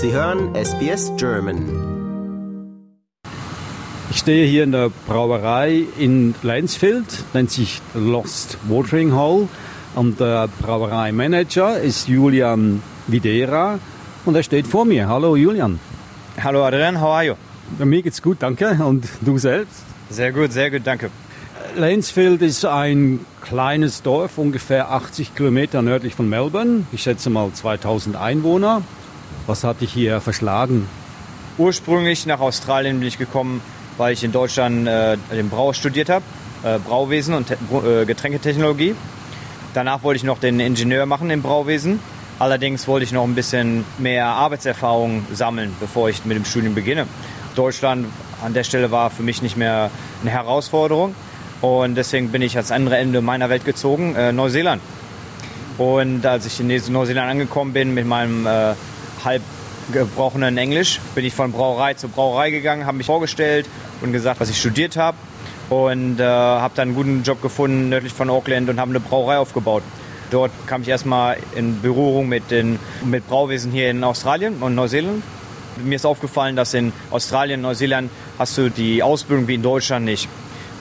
Sie hören SBS German. Ich stehe hier in der Brauerei in Lansfield, nennt sich Lost Watering Hole. Und der Brauereimanager ist Julian Videra und er steht vor mir. Hallo Julian. Hallo Adrian, how are you? Mir geht's gut, danke. Und du selbst? Sehr gut, sehr gut, danke. Lansfield ist ein kleines Dorf, ungefähr 80 Kilometer nördlich von Melbourne. Ich schätze mal 2000 Einwohner. Was hat dich hier verschlagen? Ursprünglich nach Australien bin ich gekommen, weil ich in Deutschland äh, den Brau studiert habe, äh, Brauwesen und äh, Getränketechnologie. Danach wollte ich noch den Ingenieur machen im Brauwesen. Allerdings wollte ich noch ein bisschen mehr Arbeitserfahrung sammeln, bevor ich mit dem Studium beginne. Deutschland an der Stelle war für mich nicht mehr eine Herausforderung. Und deswegen bin ich ans andere Ende meiner Welt gezogen, äh, Neuseeland. Und als ich in Neuseeland angekommen bin mit meinem äh, halb gebrochenen Englisch, bin ich von Brauerei zu Brauerei gegangen, habe mich vorgestellt und gesagt, was ich studiert habe. Und äh, habe dann einen guten Job gefunden nördlich von Auckland und habe eine Brauerei aufgebaut. Dort kam ich erstmal in Berührung mit, den, mit Brauwesen hier in Australien und Neuseeland. Mir ist aufgefallen, dass in Australien und Neuseeland hast du die Ausbildung wie in Deutschland nicht.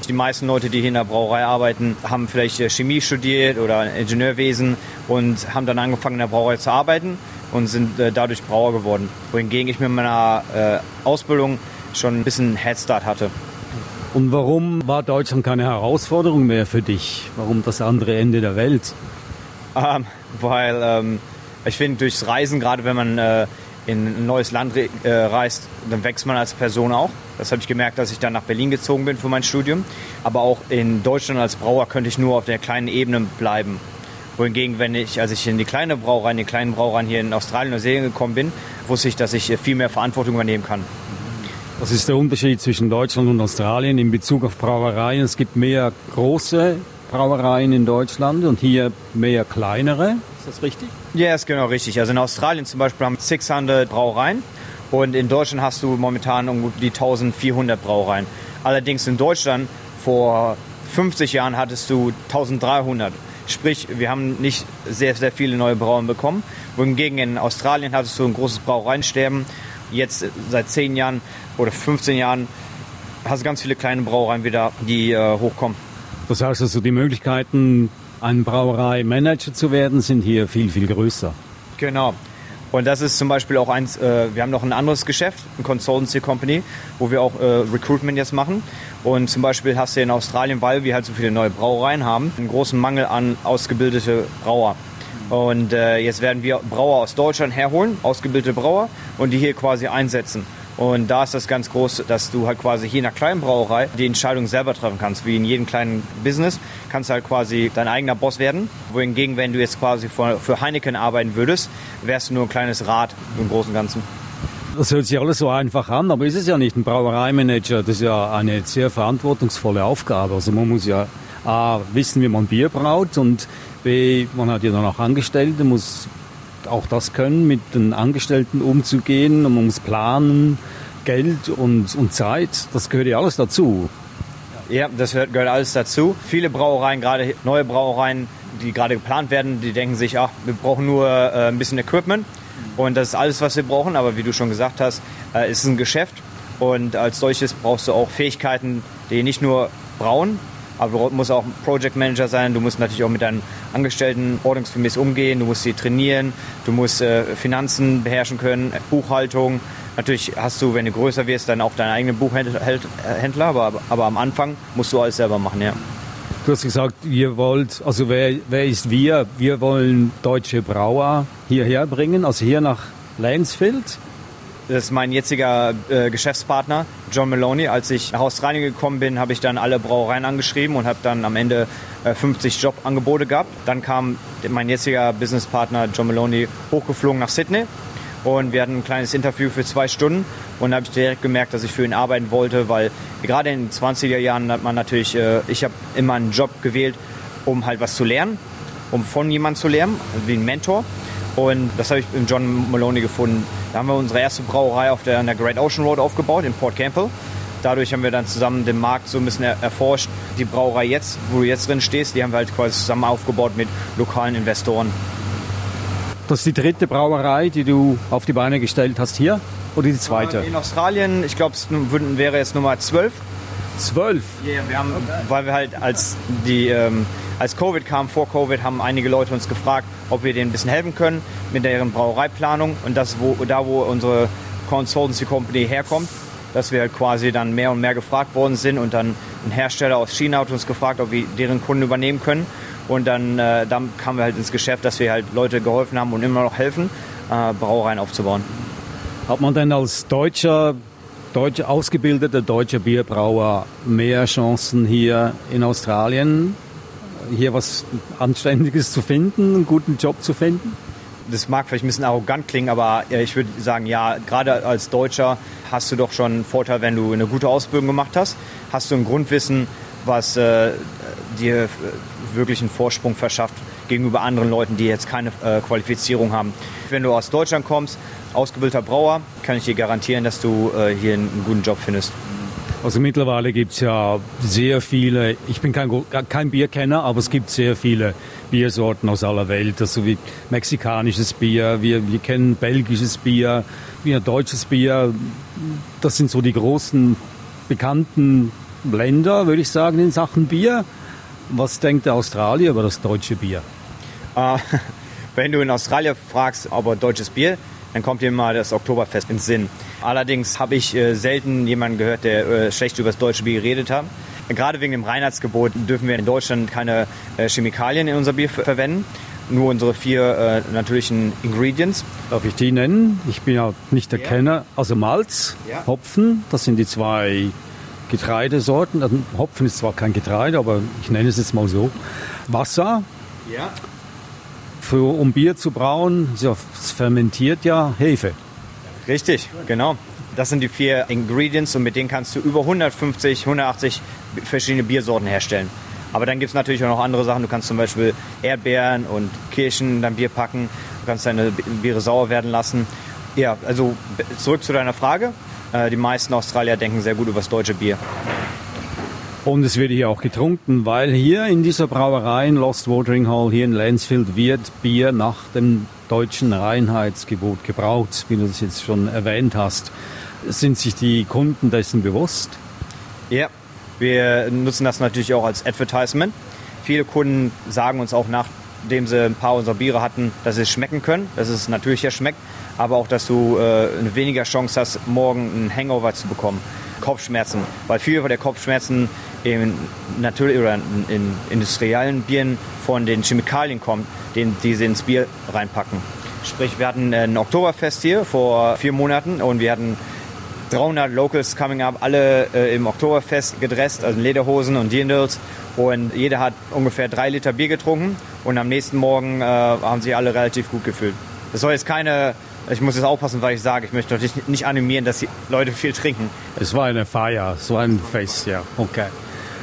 Die meisten Leute, die hier in der Brauerei arbeiten, haben vielleicht äh, Chemie studiert oder Ingenieurwesen und haben dann angefangen in der Brauerei zu arbeiten und sind äh, dadurch Brauer geworden. Wohingegen ich mit meiner äh, Ausbildung schon ein bisschen Headstart hatte. Und warum war Deutschland keine Herausforderung mehr für dich? Warum das andere Ende der Welt? Ähm, weil ähm, ich finde, durchs Reisen, gerade wenn man äh, in ein neues Land äh, reist, dann wächst man als Person auch. Das habe ich gemerkt, dass ich dann nach Berlin gezogen bin für mein Studium. Aber auch in Deutschland als Brauer könnte ich nur auf der kleinen Ebene bleiben. Wohingegen, wenn ich, als ich in die kleine Brauerei, in die kleinen Brauereien hier in Australien und Neuseeland gekommen bin, wusste ich, dass ich viel mehr Verantwortung übernehmen kann. Was ist der Unterschied zwischen Deutschland und Australien in Bezug auf Brauereien? Es gibt mehr große Brauereien in Deutschland und hier mehr kleinere. Ist das richtig? Ja, ist genau richtig. Also in Australien zum Beispiel haben wir 600 Brauereien und in Deutschland hast du momentan um die 1400 Brauereien. Allerdings in Deutschland vor 50 Jahren hattest du 1300. Sprich, wir haben nicht sehr, sehr viele neue Brauern bekommen. Wohingegen in Australien hattest du ein großes Brauereiensterben. Jetzt seit 10 Jahren oder 15 Jahren hast du ganz viele kleine Brauereien wieder, die äh, hochkommen. Das heißt also, die Möglichkeiten, ein Brauereimanager zu werden, sind hier viel, viel größer. Genau. Und das ist zum Beispiel auch eins, äh, wir haben noch ein anderes Geschäft, ein Consultancy Company, wo wir auch äh, Recruitment jetzt machen. Und zum Beispiel hast du in Australien, weil wir halt so viele neue Brauereien haben, einen großen Mangel an ausgebildete Brauer. Und äh, jetzt werden wir Brauer aus Deutschland herholen, ausgebildete Brauer, und die hier quasi einsetzen. Und da ist das ganz groß, dass du halt quasi hier in einer kleinen Brauerei die Entscheidung selber treffen kannst. Wie in jedem kleinen Business kannst du halt quasi dein eigener Boss werden. Wohingegen, wenn du jetzt quasi für Heineken arbeiten würdest, wärst du nur ein kleines Rad im Großen und Ganzen. Das hört sich alles so einfach an, aber ist es ja nicht. Ein Brauereimanager, das ist ja eine sehr verantwortungsvolle Aufgabe. Also man muss ja A, wissen, wie man Bier braut und B, man hat ja dann auch Angestellte, muss auch das können, mit den Angestellten umzugehen und man muss planen, Geld und, und Zeit, das gehört ja alles dazu. Ja, das gehört alles dazu. Viele Brauereien, gerade neue Brauereien, die gerade geplant werden, die denken sich, ach, wir brauchen nur äh, ein bisschen Equipment und das ist alles, was wir brauchen. Aber wie du schon gesagt hast, äh, ist ein Geschäft und als solches brauchst du auch Fähigkeiten, die nicht nur brauen, aber du musst auch Project Manager sein. Du musst natürlich auch mit deinen Angestellten ordnungsgemäß umgehen. Du musst sie trainieren. Du musst äh, Finanzen beherrschen können, Buchhaltung. Natürlich hast du, wenn du größer wirst, dann auch deinen eigenen Buchhändler. Aber, aber am Anfang musst du alles selber machen, ja. Du hast gesagt, ihr wollt, also wer, wer ist wir? Wir wollen deutsche Brauer hierher bringen, also hier nach Lansfield. Das ist mein jetziger äh, Geschäftspartner, John Maloney. Als ich nach Australien gekommen bin, habe ich dann alle Brauereien angeschrieben und habe dann am Ende äh, 50 Jobangebote gehabt. Dann kam mein jetziger Businesspartner John Maloney hochgeflogen nach Sydney und wir hatten ein kleines Interview für zwei Stunden und da habe ich direkt gemerkt, dass ich für ihn arbeiten wollte, weil gerade in den 20er Jahren hat man natürlich, äh, ich habe immer einen Job gewählt, um halt was zu lernen, um von jemandem zu lernen, wie ein Mentor. Und das habe ich in John Maloney gefunden. Da haben wir unsere erste Brauerei auf der, der Great Ocean Road aufgebaut in Port Campbell. Dadurch haben wir dann zusammen den Markt so ein bisschen erforscht. Die Brauerei jetzt, wo du jetzt drin stehst, die haben wir halt quasi zusammen aufgebaut mit lokalen Investoren. Das ist die dritte Brauerei, die du auf die Beine gestellt hast hier? Oder die zweite? In Australien, ich glaube, es wäre jetzt Nummer 12. Zwölf? Ja, wir haben, weil wir halt als die ähm, als Covid kam, vor Covid, haben einige Leute uns gefragt, ob wir denen ein bisschen helfen können mit deren Brauereiplanung. Und das, wo, da wo unsere Consultancy Company herkommt, dass wir halt quasi dann mehr und mehr gefragt worden sind und dann ein Hersteller aus China hat uns gefragt, ob wir deren Kunden übernehmen können. Und dann, äh, dann kamen wir halt ins Geschäft, dass wir halt Leute geholfen haben und immer noch helfen, äh, Brauereien aufzubauen. Hat man denn als Deutscher deutsche, ausgebildeter deutscher Bierbrauer mehr Chancen hier in Australien, hier was Anständiges zu finden, einen guten Job zu finden? Das mag vielleicht ein bisschen arrogant klingen, aber ich würde sagen, ja, gerade als Deutscher hast du doch schon einen Vorteil, wenn du eine gute Ausbildung gemacht hast. Hast du ein Grundwissen, was äh, dir wirklich einen Vorsprung verschafft gegenüber anderen Leuten, die jetzt keine äh, Qualifizierung haben. Wenn du aus Deutschland kommst, ausgebildeter Brauer, kann ich dir garantieren, dass du äh, hier einen guten Job findest. Also mittlerweile gibt es ja sehr viele, ich bin kein, kein Bierkenner, aber es gibt sehr viele Biersorten aus aller Welt, also wie mexikanisches Bier, wir, wir kennen belgisches Bier, wir deutsches Bier. Das sind so die großen bekannten Länder, würde ich sagen, in Sachen Bier. Was denkt der Australier über das deutsche Bier? Äh, wenn du in Australien fragst, ob er deutsches Bier, dann kommt dir mal das Oktoberfest ins Sinn. Allerdings habe ich äh, selten jemanden gehört, der äh, schlecht über das deutsche Bier geredet hat. Gerade wegen dem Reinheitsgebot dürfen wir in Deutschland keine äh, Chemikalien in unser Bier verwenden. Nur unsere vier natürlichen Ingredients. Darf ich die nennen? Ich bin ja nicht der ja. Kenner. Also Malz, ja. Hopfen, das sind die zwei Getreidesorten. Also Hopfen ist zwar kein Getreide, aber ich nenne es jetzt mal so. Wasser. Ja. Für, um Bier zu brauen, es fermentiert ja Hefe. Richtig, genau. Das sind die vier Ingredients und mit denen kannst du über 150, 180 verschiedene Biersorten herstellen. Aber dann gibt es natürlich auch noch andere Sachen. Du kannst zum Beispiel Erdbeeren und Kirschen in dein Bier packen. Du kannst deine Biere sauer werden lassen. Ja, also zurück zu deiner Frage. Äh, die meisten Australier denken sehr gut über das deutsche Bier. Und es wird hier auch getrunken, weil hier in dieser Brauerei in Lost Watering Hall hier in Lansfield wird Bier nach dem deutschen Reinheitsgebot gebraut, wie du das jetzt schon erwähnt hast. Sind sich die Kunden dessen bewusst? Ja, wir nutzen das natürlich auch als Advertisement. Viele Kunden sagen uns auch, nachdem sie ein paar unserer Biere hatten, dass sie es schmecken können, dass es natürlicher schmeckt aber auch, dass du äh, weniger Chance hast, morgen einen Hangover zu bekommen. Kopfschmerzen, weil viele der Kopfschmerzen in, natürlich, oder in industriellen Bieren von den Chemikalien kommen, den, die sie ins Bier reinpacken. Sprich, wir hatten ein Oktoberfest hier vor vier Monaten und wir hatten 300 Locals coming up, alle äh, im Oktoberfest gedresst, also Lederhosen und Dirndls. Und jeder hat ungefähr drei Liter Bier getrunken und am nächsten Morgen äh, haben sie alle relativ gut gefühlt. Das soll jetzt keine ich muss jetzt aufpassen, weil ich sage, ich möchte natürlich nicht animieren, dass die Leute viel trinken. Es war eine Feier, es war ein Fest, ja. Okay.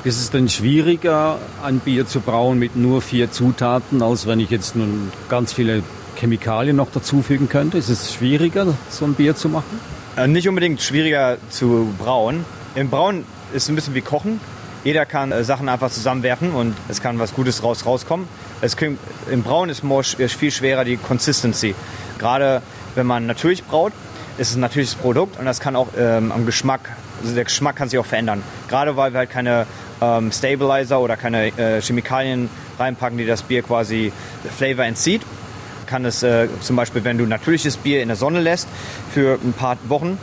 Ist es denn schwieriger, ein Bier zu brauen mit nur vier Zutaten, als wenn ich jetzt nun ganz viele Chemikalien noch dazufügen könnte? Ist es schwieriger, so ein Bier zu machen? Äh, nicht unbedingt schwieriger zu brauen. Im Brauen ist es ein bisschen wie Kochen. Jeder kann äh, Sachen einfach zusammenwerfen und es kann was Gutes raus rauskommen. Es kann, Im Brauen ist es viel schwerer die Consistency. Gerade wenn man natürlich braut, ist es ein natürliches Produkt und das kann auch ähm, am Geschmack, also der Geschmack kann sich auch verändern. Gerade weil wir halt keine ähm, Stabilizer oder keine äh, Chemikalien reinpacken, die das Bier quasi Flavor entzieht, kann es äh, zum Beispiel, wenn du natürliches Bier in der Sonne lässt für ein paar Wochen,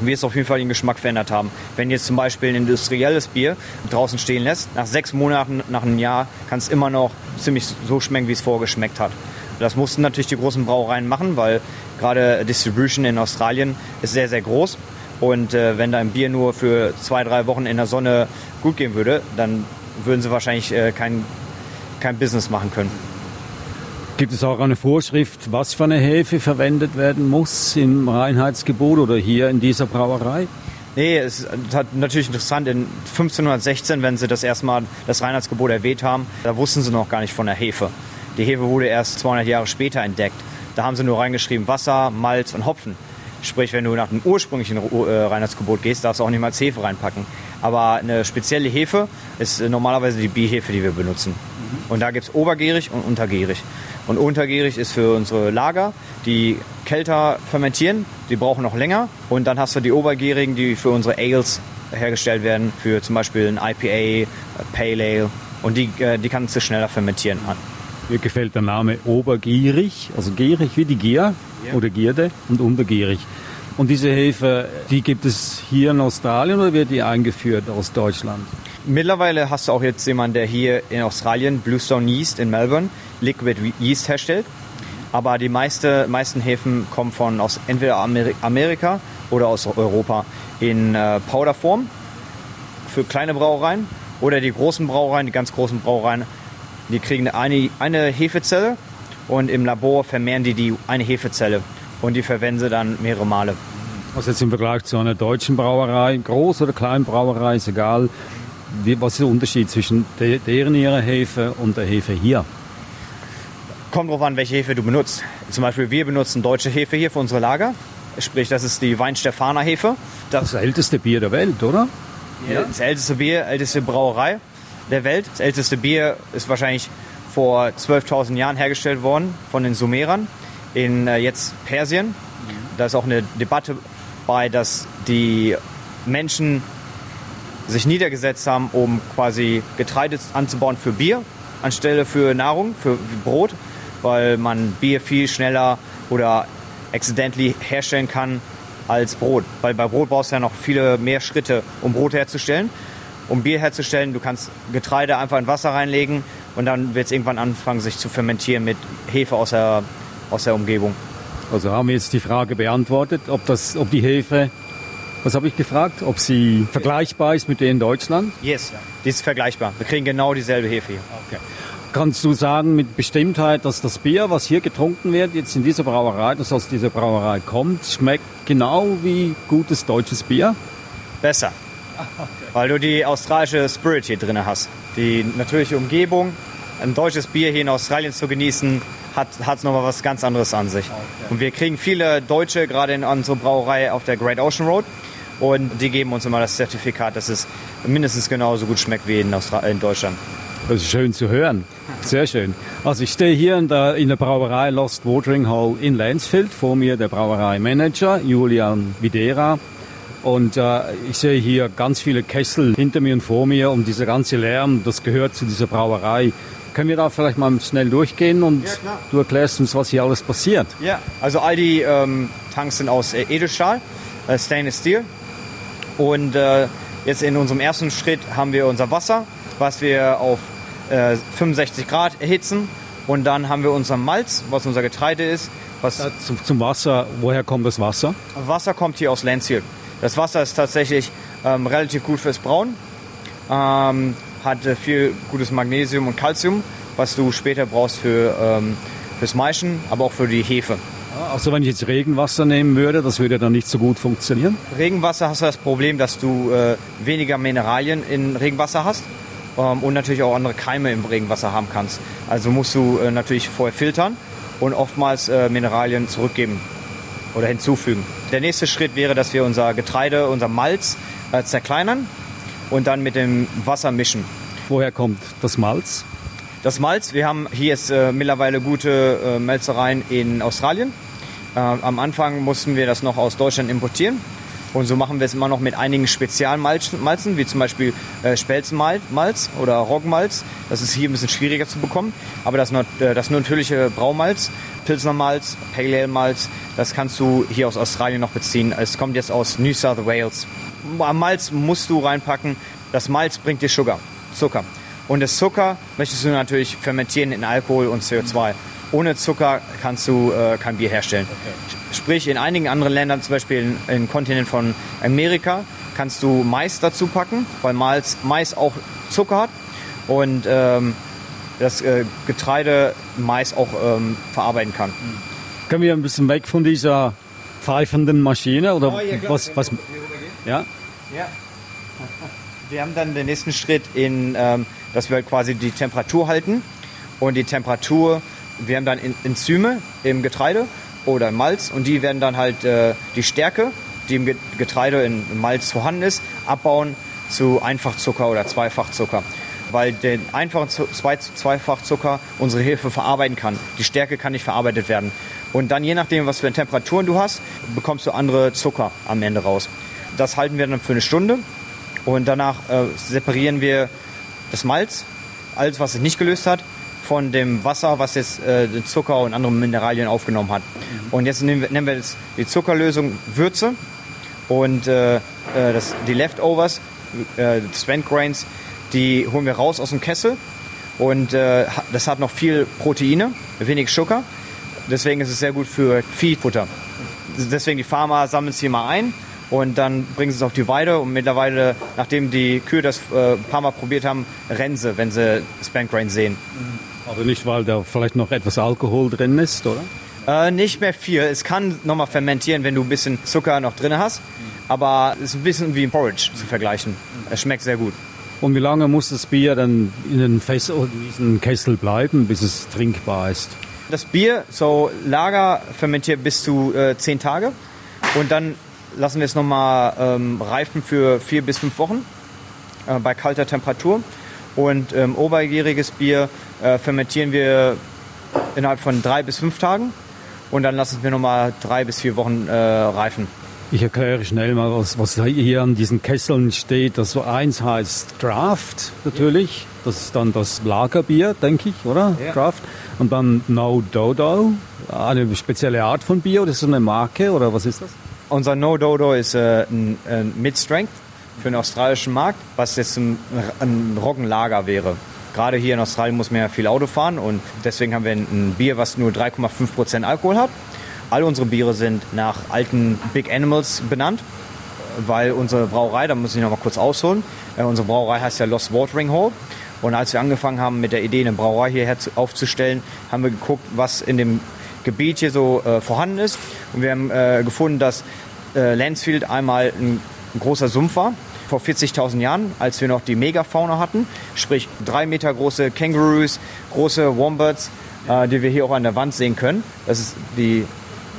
wird es auf jeden Fall den Geschmack verändert haben. Wenn jetzt zum Beispiel ein industrielles Bier draußen stehen lässt, nach sechs Monaten, nach einem Jahr, kann es immer noch ziemlich so schmecken, wie es vorgeschmeckt hat. Das mussten natürlich die großen Brauereien machen, weil gerade Distribution in Australien ist sehr, sehr groß. Und äh, wenn da ein Bier nur für zwei, drei Wochen in der Sonne gut gehen würde, dann würden sie wahrscheinlich äh, kein, kein Business machen können. Gibt es auch eine Vorschrift, was für eine Hefe verwendet werden muss im Reinheitsgebot oder hier in dieser Brauerei? Nee, es ist natürlich interessant. In 1516, wenn sie das erstmal das Reinheitsgebot erwähnt haben, da wussten sie noch gar nicht von der Hefe. Die Hefe wurde erst 200 Jahre später entdeckt. Da haben sie nur reingeschrieben Wasser, Malz und Hopfen. Sprich, wenn du nach dem ursprünglichen äh, Reinheitsgebot gehst, darfst du auch nicht mal Hefe reinpacken. Aber eine spezielle Hefe ist äh, normalerweise die Bihefe, die wir benutzen. Und da gibt es obergärig und untergärig. Und untergierig ist für unsere Lager, die kälter fermentieren, die brauchen noch länger. Und dann hast du die obergierigen, die für unsere Ales hergestellt werden, für zum Beispiel ein IPA, Pale Ale. Und die, äh, die kannst du schneller fermentieren. Mir gefällt der Name obergierig, also gierig wie die Gier ja. oder Gierde und untergierig. Und diese Hefe, die gibt es hier in Australien oder wird die eingeführt aus Deutschland? Mittlerweile hast du auch jetzt jemanden, der hier in Australien Bluestone Yeast in Melbourne Liquid Yeast herstellt. Aber die meiste, meisten Häfen kommen von aus entweder Amerika oder aus Europa in äh, Powderform für kleine Brauereien oder die großen Brauereien, die ganz großen Brauereien, die kriegen eine, eine Hefezelle und im Labor vermehren die, die eine Hefezelle und die verwenden sie dann mehrere Male. Also jetzt im Vergleich zu einer deutschen Brauerei, groß oder kleinen Brauerei, ist egal. Wie, was ist der Unterschied zwischen de, deren ihrer Hefe und der Hefe hier? Kommt drauf an, welche Hefe du benutzt. Zum Beispiel, wir benutzen deutsche Hefe hier für unsere Lager. Sprich, das ist die Weinstefaner Hefe. Das, das älteste Bier der Welt, oder? Ja. Das älteste Bier, älteste Brauerei der Welt. Das älteste Bier ist wahrscheinlich vor 12.000 Jahren hergestellt worden von den Sumerern in äh, jetzt Persien. Da ist auch eine Debatte bei, dass die Menschen sich niedergesetzt haben, um quasi Getreide anzubauen für Bier anstelle für Nahrung, für Brot, weil man Bier viel schneller oder accidentally herstellen kann als Brot. Weil bei Brot brauchst du ja noch viele mehr Schritte, um Brot herzustellen. Um Bier herzustellen, du kannst Getreide einfach in Wasser reinlegen und dann wird es irgendwann anfangen, sich zu fermentieren mit Hefe aus der, aus der Umgebung. Also haben wir jetzt die Frage beantwortet, ob, das, ob die Hefe was habe ich gefragt? Ob sie vergleichbar ist mit der in Deutschland? Yes, die ist vergleichbar. Wir kriegen genau dieselbe Hefe hier. Okay. Kannst du sagen mit Bestimmtheit, dass das Bier, was hier getrunken wird, jetzt in dieser Brauerei, das aus dieser Brauerei kommt, schmeckt genau wie gutes deutsches Bier? Besser. Weil du die australische Spirit hier drin hast. Die natürliche Umgebung, ein deutsches Bier hier in Australien zu genießen, hat es nochmal was ganz anderes an sich. Und wir kriegen viele Deutsche gerade in unserer Brauerei auf der Great Ocean Road und die geben uns immer das Zertifikat, dass es mindestens genauso gut schmeckt wie in, Austra in Deutschland. Das ist schön zu hören. Sehr schön. Also ich stehe hier in der, in der Brauerei Lost Watering Hall in Lansfield. Vor mir der Brauereimanager Julian Videra. Und äh, ich sehe hier ganz viele Kessel hinter mir und vor mir und dieser ganze Lärm, das gehört zu dieser Brauerei. Können wir da vielleicht mal schnell durchgehen und ja, du erklärst uns, was hier alles passiert? Ja, also all die ähm, Tanks sind aus äh, Edelstahl, äh, Stainless Steel. Und äh, jetzt in unserem ersten Schritt haben wir unser Wasser, was wir auf äh, 65 Grad erhitzen. Und dann haben wir unser Malz, was unser Getreide ist. Was zum, zum, Wasser, woher kommt das Wasser? Wasser kommt hier aus Lansfield. Das Wasser ist tatsächlich ähm, relativ gut fürs Brauen. Ähm, hat äh, viel gutes Magnesium und Calcium, was du später brauchst für, ähm, fürs Maischen, aber auch für die Hefe. Also wenn ich jetzt Regenwasser nehmen würde, das würde dann nicht so gut funktionieren? Regenwasser hast du das Problem, dass du äh, weniger Mineralien in Regenwasser hast ähm, und natürlich auch andere Keime im Regenwasser haben kannst. Also musst du äh, natürlich vorher filtern und oftmals äh, Mineralien zurückgeben oder hinzufügen. Der nächste Schritt wäre, dass wir unser Getreide, unser Malz äh, zerkleinern und dann mit dem Wasser mischen. Woher kommt das Malz? Das Malz, wir haben hier jetzt äh, mittlerweile gute äh, Melzereien in Australien. Äh, am Anfang mussten wir das noch aus Deutschland importieren. Und so machen wir es immer noch mit einigen Spezialmalzen, wie zum Beispiel äh, Spelzenmalz oder Roggenmalz. Das ist hier ein bisschen schwieriger zu bekommen. Aber das, äh, das natürliche Braumalz, Pilsner Malz, Pale Ale Malz, das kannst du hier aus Australien noch beziehen. Es kommt jetzt aus New South Wales. Malz musst du reinpacken. Das Malz bringt dir Sugar, Zucker. Und das Zucker möchtest du natürlich fermentieren in Alkohol und CO2 ohne Zucker kannst du äh, kein Bier herstellen. Okay. Sprich, in einigen anderen Ländern, zum Beispiel im Kontinent von Amerika, kannst du Mais dazu packen, weil Mais, Mais auch Zucker hat und ähm, das äh, Getreide Mais auch ähm, verarbeiten kann. Können wir ein bisschen weg von dieser pfeifenden Maschine oder oh, ja, was? was ja? ja. Wir haben dann den nächsten Schritt in, ähm, dass wir halt quasi die Temperatur halten und die Temperatur wir haben dann Enzyme im Getreide oder im Malz und die werden dann halt äh, die Stärke, die im Getreide im Malz vorhanden ist, abbauen zu Einfachzucker oder Zweifachzucker. weil den einfachen Zwei- Zweifachzucker unsere Hefe verarbeiten kann. Die Stärke kann nicht verarbeitet werden. Und dann je nachdem, was für Temperaturen du hast, bekommst du andere Zucker am Ende raus. Das halten wir dann für eine Stunde und danach äh, separieren wir das Malz, alles was sich nicht gelöst hat, von dem Wasser, was jetzt äh, den Zucker und andere Mineralien aufgenommen hat. Und jetzt nehmen wir, nehmen wir das, die Zuckerlösung Würze und äh, äh, das, die Leftovers, äh, Spent Grains, die holen wir raus aus dem Kessel und äh, das hat noch viel Proteine, wenig Zucker. Deswegen ist es sehr gut für Viehfutter. Deswegen die Farmer sammeln es hier mal ein und dann bringen sie es auf die Weide und mittlerweile, nachdem die Kühe das äh, ein paar Mal probiert haben, rennen sie, wenn sie Spent Grain sehen. Aber nicht, weil da vielleicht noch etwas Alkohol drin ist, oder? Äh, nicht mehr viel. Es kann nochmal fermentieren, wenn du ein bisschen Zucker noch drin hast. Aber es ist ein bisschen wie ein Porridge zu vergleichen. Es schmeckt sehr gut. Und wie lange muss das Bier dann in den Fässer in diesem Kessel bleiben, bis es trinkbar ist? Das Bier, so Lager, fermentiert bis zu äh, 10 Tage. Und dann lassen wir es nochmal ähm, reifen für vier bis fünf Wochen äh, bei kalter Temperatur. Und ähm, oberjähriges Bier äh, fermentieren wir innerhalb von drei bis fünf Tagen. Und dann lassen wir nochmal drei bis vier Wochen äh, reifen. Ich erkläre schnell mal, was, was hier an diesen Kesseln steht. Das eins heißt Draft natürlich. Das ist dann das Lagerbier, denke ich, oder? Ja. Draft. Und dann No Dodo, eine spezielle Art von Bier oder ist das eine Marke oder was ist das? Unser No Dodo ist äh, ein, ein Mid-Strength für den australischen Markt, was jetzt ein, ein Roggenlager wäre. Gerade hier in Australien muss man ja viel Auto fahren und deswegen haben wir ein, Bier, was nur 3,5% Alkohol hat. All unsere Biere sind nach alten Big Animals benannt, weil unsere Brauerei, da muss ich noch mal kurz ausholen, äh, unsere Brauerei heißt ja Lost Watering Hole. Und als wir angefangen haben mit der Idee, eine Brauerei hierher zu, aufzustellen, haben wir geguckt, was in dem Gebiet hier so äh, vorhanden ist. Und wir haben äh, gefunden, dass äh, Lansfield einmal ein, ein großer Sumpf war, vor 40.000 Jahren, als wir noch die Megafauna hatten. Sprich, drei Meter große Kangaroos, große Wombats, äh, die wir hier auch an der Wand sehen können. Das ist die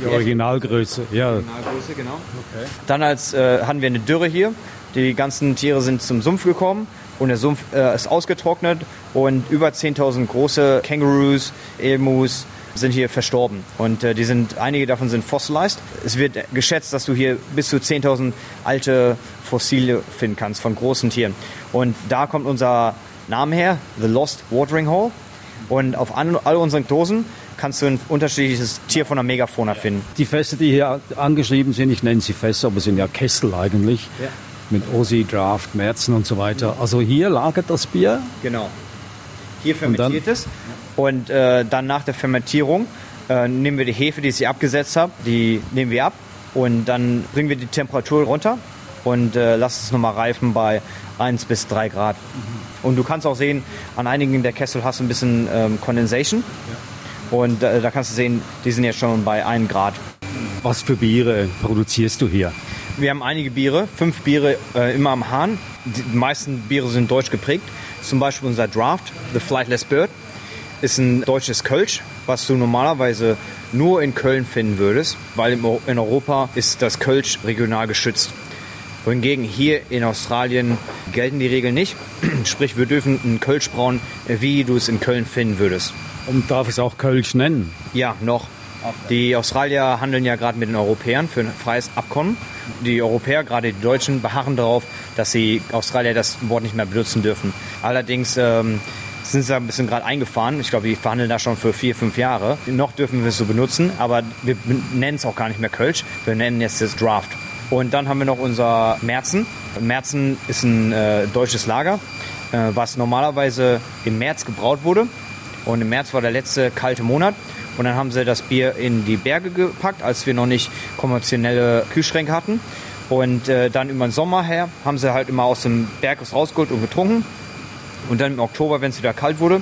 Die Originalgröße, ja. Originalgröße, genau. Dann als, äh, hatten wir eine Dürre hier. Die ganzen Tiere sind zum Sumpf gekommen und der Sumpf äh, ist ausgetrocknet und über 10.000 große Kangaroos, Emus sind hier verstorben und äh, die sind einige davon sind fossilized. Es wird geschätzt, dass du hier bis zu 10.000 alte Fossile finden kannst von großen Tieren und da kommt unser Name her, The Lost Watering Hole und auf an, all unseren Dosen kannst du ein unterschiedliches Tier von der Megafauna finden. Die Fässer, die hier angeschrieben sind, ich nenne sie Fässer, aber es sind ja Kessel eigentlich. Ja. Mit Ossi, Draft, Märzen und so weiter. Also hier lagert das Bier. Genau. Hier fermentiert es. Und äh, dann nach der Fermentierung äh, nehmen wir die Hefe, die ich abgesetzt habe, die nehmen wir ab. Und dann bringen wir die Temperatur runter und äh, lassen es nochmal reifen bei 1 bis 3 Grad. Und du kannst auch sehen, an einigen der Kessel hast du ein bisschen ähm, Condensation. Und äh, da kannst du sehen, die sind jetzt schon bei 1 Grad. Was für Biere produzierst du hier? Wir haben einige Biere, fünf Biere äh, immer am Hahn. Die meisten Biere sind deutsch geprägt. Zum Beispiel unser Draft, The Flightless Bird, ist ein deutsches Kölsch, was du normalerweise nur in Köln finden würdest, weil in Europa ist das Kölsch regional geschützt. Wohingegen hier in Australien gelten die Regeln nicht. Sprich, wir dürfen einen Kölsch brauen, wie du es in Köln finden würdest. Und darf es auch Kölsch nennen? Ja, noch. Die Australier handeln ja gerade mit den Europäern für ein freies Abkommen. Die Europäer, gerade die Deutschen, beharren darauf, dass die Australier das Wort nicht mehr benutzen dürfen. Allerdings ähm, sind sie da ein bisschen gerade eingefahren. Ich glaube, die verhandeln da schon für vier, fünf Jahre. Noch dürfen wir es so benutzen, aber wir nennen es auch gar nicht mehr Kölsch. Wir nennen jetzt das Draft. Und dann haben wir noch unser Märzen. Märzen ist ein äh, deutsches Lager, äh, was normalerweise im März gebraut wurde. Und im März war der letzte kalte Monat. Und dann haben sie das Bier in die Berge gepackt, als wir noch nicht konventionelle Kühlschränke hatten. Und äh, dann über den Sommer her haben sie halt immer aus dem Berg rausgeholt und getrunken. Und dann im Oktober, wenn es wieder kalt wurde,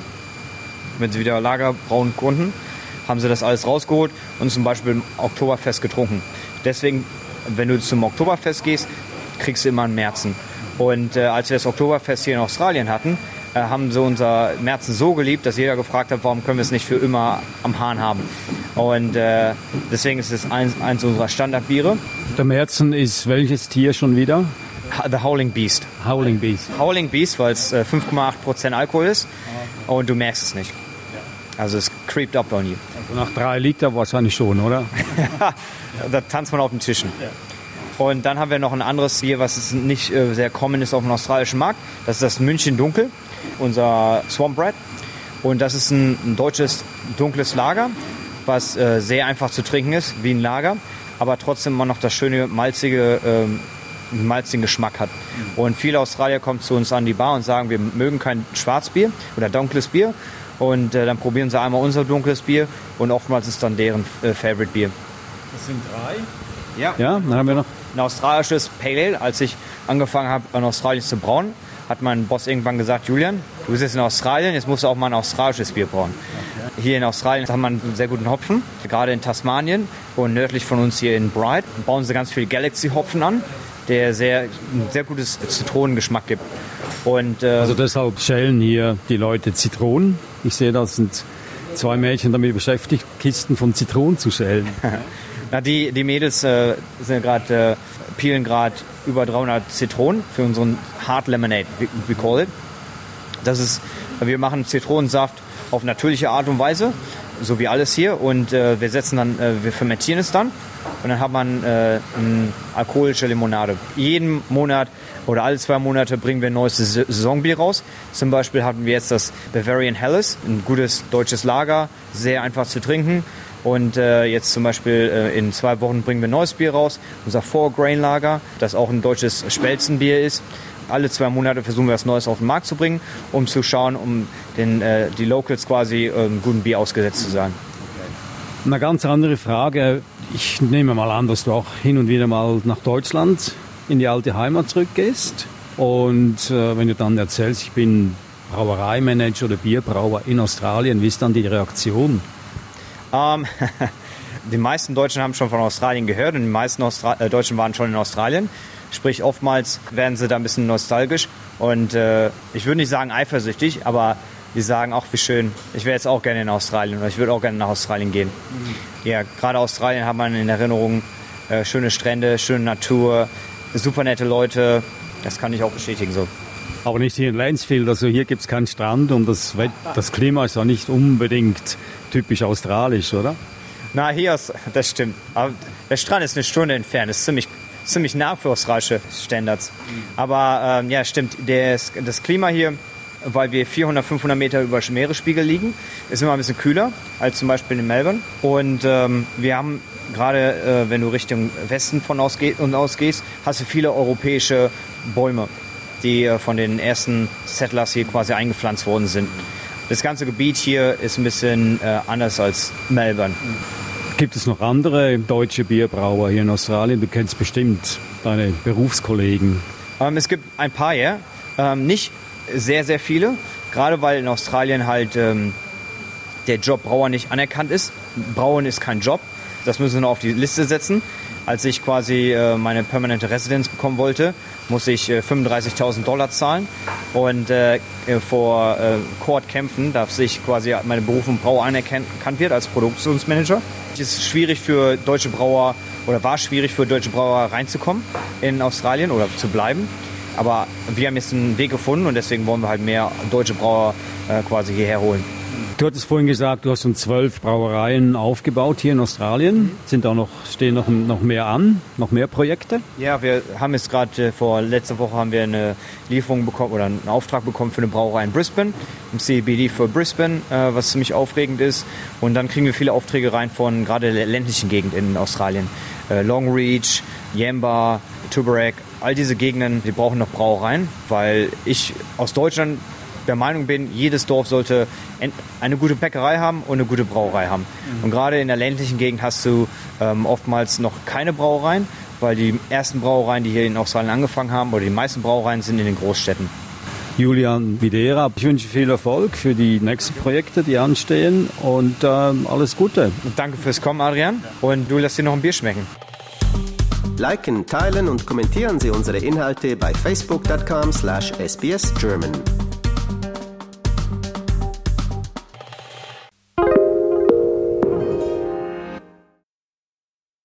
wenn sie wieder Lager brauen konnten, haben sie das alles rausgeholt und zum Beispiel im Oktoberfest getrunken. Deswegen, wenn du zum Oktoberfest gehst, kriegst du immer einen Märzen. Und äh, als wir das Oktoberfest hier in Australien hatten, äh, haben sie unser Märzen so geliebt, dass jeder gefragt hat, warum können wir es nicht für immer am Hahn haben. Und äh, deswegen ist es eins, eins unserer Standardbiere. Der Märzen ist welches Tier schon wieder? The Howling Beast. Howling Beast. Howling Beast, weil es äh, 5,8% Alkohol ist und du merkst es nicht. Also es creept up on you. Also nach drei Liter wahrscheinlich schon, oder? da tanzt man auf den Tischen. Und dann haben wir noch ein anderes Bier, was nicht äh, sehr common ist auf dem australischen Markt. Das ist das München Dunkel, unser Swamp Red. Und das ist ein, ein deutsches dunkles Lager, was äh, sehr einfach zu trinken ist, wie ein Lager, aber trotzdem immer noch das schöne malzige, ähm, malzigen Geschmack hat. Und viele Australier kommen zu uns an die Bar und sagen, wir mögen kein Schwarzbier oder dunkles Bier. Und äh, dann probieren sie einmal unser dunkles Bier und oftmals ist dann deren äh, Favorite Bier. Das sind drei. Ja. Ja, dann haben wir noch. Ein australisches Pale Ale. Als ich angefangen habe, in Australien zu brauen, hat mein Boss irgendwann gesagt, Julian, du bist jetzt in Australien, jetzt musst du auch mal ein australisches Bier brauen. Hier in Australien hat man einen sehr guten Hopfen, gerade in Tasmanien und nördlich von uns hier in Bright bauen sie ganz viel Galaxy-Hopfen an, der sehr, ein sehr gutes Zitronengeschmack gibt. Und, äh, Also deshalb schälen hier die Leute Zitronen. Ich sehe, da sind zwei Mädchen damit beschäftigt, Kisten von Zitronen zu schälen. Na, die, die Mädels äh, sind gerade, äh, peelen gerade über 300 Zitronen für unseren Hard Lemonade, we, we call it. Das ist, wir machen Zitronensaft auf natürliche Art und Weise, so wie alles hier. Und äh, wir setzen dann, äh, wir fermentieren es dann. Und dann hat man äh, eine alkoholische Limonade. Jeden Monat oder alle zwei Monate bringen wir ein neues Saison- Saisonbier raus. Zum Beispiel hatten wir jetzt das Bavarian Helles, ein gutes deutsches Lager, sehr einfach zu trinken. Und äh, jetzt zum Beispiel äh, in zwei Wochen bringen wir ein neues Bier raus, unser Four Grain Lager, das auch ein deutsches Spelzenbier ist. Alle zwei Monate versuchen wir was Neues auf den Markt zu bringen, um zu schauen, um den, äh, die Locals quasi ähm, guten Bier ausgesetzt zu sein. Eine ganz andere Frage. Ich nehme mal an, dass du auch hin und wieder mal nach Deutschland in die alte Heimat zurückgehst. Und äh, wenn du dann erzählst, ich bin Brauereimanager oder Bierbrauer in Australien, wie ist dann die Reaktion? Ähm, die meisten Deutschen haben schon von Australien gehört und die meisten Austra äh, Deutschen waren schon in Australien. Sprich, oftmals werden sie da ein bisschen nostalgisch und äh, ich würde nicht sagen eifersüchtig, aber die sagen auch, wie schön, ich wäre jetzt auch gerne in Australien oder ich würde auch gerne nach Australien gehen. Ja, gerade Australien hat man in Erinnerung äh, schöne Strände, schöne Natur, super nette Leute. Das kann ich auch bestätigen so. Aber nicht hier in Lansfield, also hier gibt es keinen Strand und das, das Klima ist ja nicht unbedingt typisch australisch, oder? Na, hier ist, das stimmt. Aber der Strand ist eine Stunde entfernt. Ist ziemlich, ziemlich nah für australische Standards. Aber ähm, ja, stimmt. Das, das Klima hier, weil wir 400, 500 Meter über Meeresspiegel liegen, ist immer ein bisschen kühler als zum Beispiel in Melbourne. Und ähm, wir haben gerade, äh, wenn du Richtung Westen von ausge und ausgehst, hast du viele europäische Bäume, die äh, von den ersten Settlers hier quasi eingepflanzt worden sind. Das ganze Gebiet hier ist ein bisschen äh, anders als Melbourne. Gibt es noch andere deutsche Bierbrauer hier in Australien? Du kennst bestimmt deine Berufskollegen. Ähm, es gibt ein paar, ja. Ähm, nicht sehr, sehr viele. Gerade weil in Australien halt ähm, der Job Brauer nicht anerkannt ist. Brauen ist kein Job. Das müssen wir noch auf die Liste setzen. Als ich quasi äh, meine permanente Residenz bekommen wollte, musste ich äh, 35.000 Dollar zahlen und äh, äh, vor äh, Court kämpfen, dass ich quasi meine Berufung Brauer anerkannt wird als Produktionsmanager. Es ist schwierig für deutsche Brauer oder war schwierig für deutsche Brauer reinzukommen in Australien oder zu bleiben. Aber wir haben jetzt einen Weg gefunden und deswegen wollen wir halt mehr deutsche Brauer äh, quasi hierher holen. Du hattest vorhin gesagt, du hast schon zwölf Brauereien aufgebaut hier in Australien. Sind da noch, stehen noch, noch mehr an, noch mehr Projekte? Ja, wir haben jetzt gerade äh, vor letzter Woche haben wir eine Lieferung bekommen oder einen Auftrag bekommen für eine Brauerei in Brisbane, im CBD für Brisbane, äh, was ziemlich aufregend ist. Und dann kriegen wir viele Aufträge rein von gerade der ländlichen Gegend in Australien. Äh, Longreach, Yamba, Tuberec, all diese Gegenden, die brauchen noch Brauereien, weil ich aus Deutschland der Meinung bin, jedes Dorf sollte eine gute Bäckerei haben und eine gute Brauerei haben. Und gerade in der ländlichen Gegend hast du ähm, oftmals noch keine Brauereien, weil die ersten Brauereien, die hier in Australien angefangen haben, oder die meisten Brauereien sind in den Großstädten. Julian Videra, ich wünsche viel Erfolg für die nächsten Projekte, die anstehen und ähm, alles Gute. Und danke fürs Kommen, Adrian. Und du lässt dir noch ein Bier schmecken. Liken, teilen und kommentieren Sie unsere Inhalte bei facebook.com/sbsgerman.